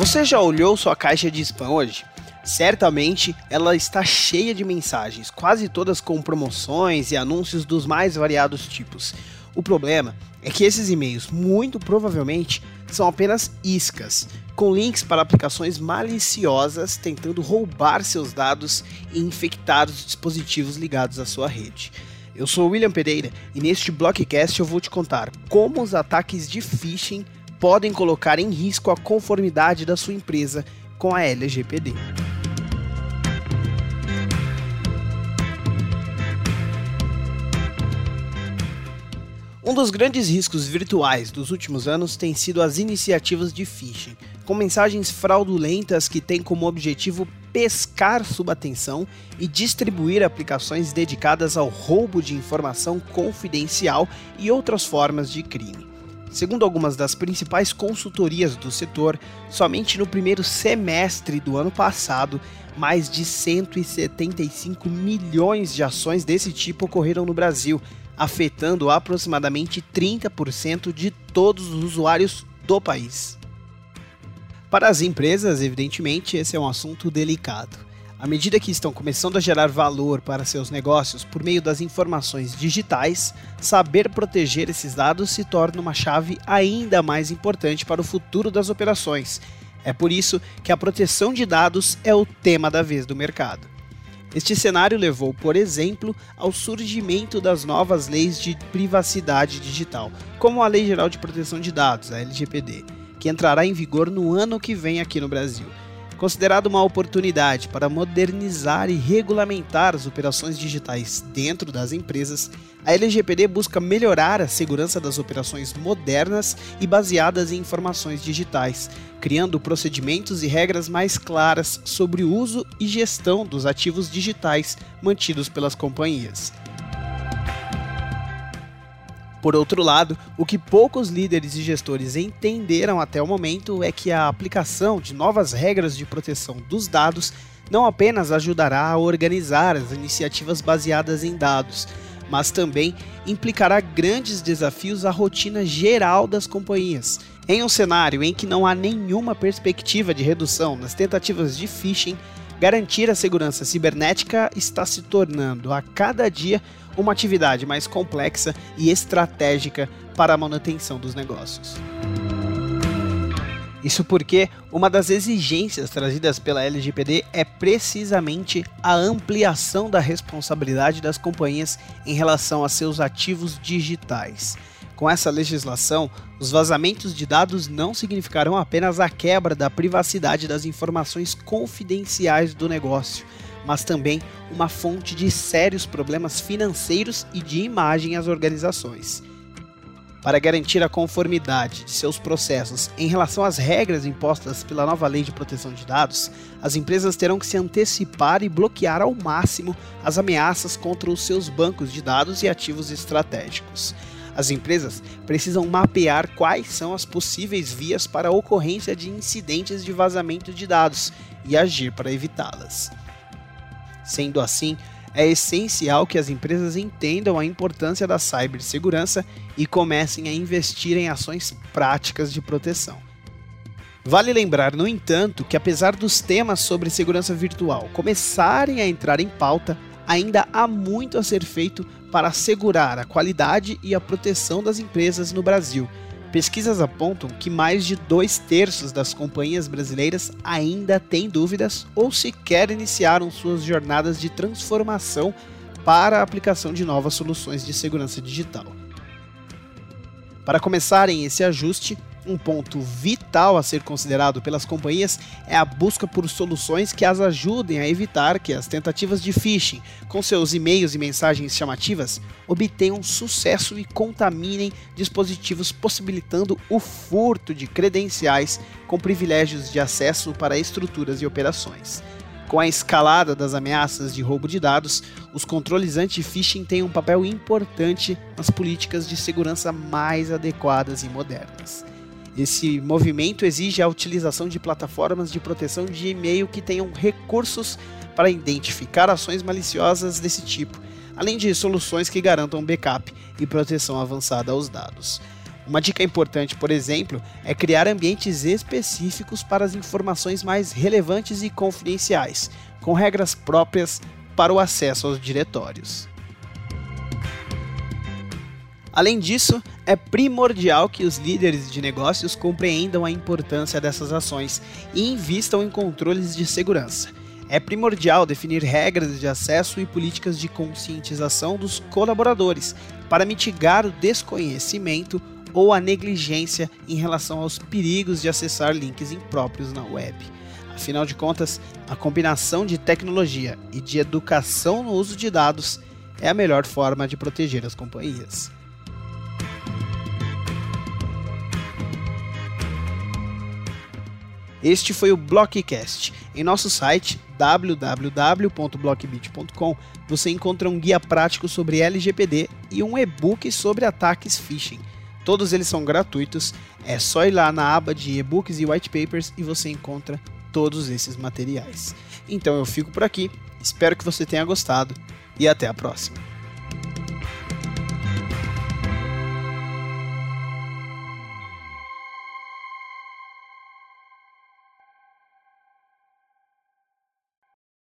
Você já olhou sua caixa de spam hoje? Certamente ela está cheia de mensagens, quase todas com promoções e anúncios dos mais variados tipos. O problema é que esses e-mails, muito provavelmente, são apenas iscas, com links para aplicações maliciosas tentando roubar seus dados e infectar os dispositivos ligados à sua rede. Eu sou William Pereira e neste Blockcast eu vou te contar como os ataques de phishing podem colocar em risco a conformidade da sua empresa com a LGPD. Um dos grandes riscos virtuais dos últimos anos tem sido as iniciativas de phishing, com mensagens fraudulentas que têm como objetivo pescar sua atenção e distribuir aplicações dedicadas ao roubo de informação confidencial e outras formas de crime. Segundo algumas das principais consultorias do setor, somente no primeiro semestre do ano passado, mais de 175 milhões de ações desse tipo ocorreram no Brasil, afetando aproximadamente 30% de todos os usuários do país. Para as empresas, evidentemente, esse é um assunto delicado. À medida que estão começando a gerar valor para seus negócios por meio das informações digitais, saber proteger esses dados se torna uma chave ainda mais importante para o futuro das operações. É por isso que a proteção de dados é o tema da vez do mercado. Este cenário levou, por exemplo, ao surgimento das novas leis de privacidade digital, como a Lei Geral de Proteção de Dados, a LGPD, que entrará em vigor no ano que vem aqui no Brasil. Considerado uma oportunidade para modernizar e regulamentar as operações digitais dentro das empresas, a LGPD busca melhorar a segurança das operações modernas e baseadas em informações digitais, criando procedimentos e regras mais claras sobre o uso e gestão dos ativos digitais mantidos pelas companhias. Por outro lado, o que poucos líderes e gestores entenderam até o momento é que a aplicação de novas regras de proteção dos dados não apenas ajudará a organizar as iniciativas baseadas em dados, mas também implicará grandes desafios à rotina geral das companhias. Em um cenário em que não há nenhuma perspectiva de redução nas tentativas de phishing, garantir a segurança cibernética está se tornando a cada dia uma atividade mais complexa e estratégica para a manutenção dos negócios. Isso porque uma das exigências trazidas pela LGPD é precisamente a ampliação da responsabilidade das companhias em relação a seus ativos digitais. Com essa legislação, os vazamentos de dados não significarão apenas a quebra da privacidade das informações confidenciais do negócio, mas também uma fonte de sérios problemas financeiros e de imagem às organizações. Para garantir a conformidade de seus processos em relação às regras impostas pela nova Lei de Proteção de Dados, as empresas terão que se antecipar e bloquear ao máximo as ameaças contra os seus bancos de dados e ativos estratégicos. As empresas precisam mapear quais são as possíveis vias para a ocorrência de incidentes de vazamento de dados e agir para evitá-las. Sendo assim, é essencial que as empresas entendam a importância da cibersegurança e comecem a investir em ações práticas de proteção. Vale lembrar, no entanto, que apesar dos temas sobre segurança virtual começarem a entrar em pauta, ainda há muito a ser feito para assegurar a qualidade e a proteção das empresas no Brasil Pesquisas apontam que mais de dois terços das companhias brasileiras ainda têm dúvidas ou sequer iniciaram suas jornadas de transformação para a aplicação de novas soluções de segurança digital. Para começarem esse ajuste, um ponto vital a ser considerado pelas companhias é a busca por soluções que as ajudem a evitar que as tentativas de phishing, com seus e-mails e mensagens chamativas, obtenham sucesso e contaminem dispositivos, possibilitando o furto de credenciais com privilégios de acesso para estruturas e operações. Com a escalada das ameaças de roubo de dados, os controles anti-phishing têm um papel importante nas políticas de segurança mais adequadas e modernas. Esse movimento exige a utilização de plataformas de proteção de e-mail que tenham recursos para identificar ações maliciosas desse tipo, além de soluções que garantam backup e proteção avançada aos dados. Uma dica importante, por exemplo, é criar ambientes específicos para as informações mais relevantes e confidenciais, com regras próprias para o acesso aos diretórios. Além disso, é primordial que os líderes de negócios compreendam a importância dessas ações e invistam em controles de segurança. É primordial definir regras de acesso e políticas de conscientização dos colaboradores para mitigar o desconhecimento ou a negligência em relação aos perigos de acessar links impróprios na web. Afinal de contas, a combinação de tecnologia e de educação no uso de dados é a melhor forma de proteger as companhias. Este foi o Blockcast. Em nosso site www.blockbit.com você encontra um guia prático sobre LGPD e um e-book sobre ataques phishing. Todos eles são gratuitos, é só ir lá na aba de e-books e white papers e você encontra todos esses materiais. Então eu fico por aqui, espero que você tenha gostado e até a próxima.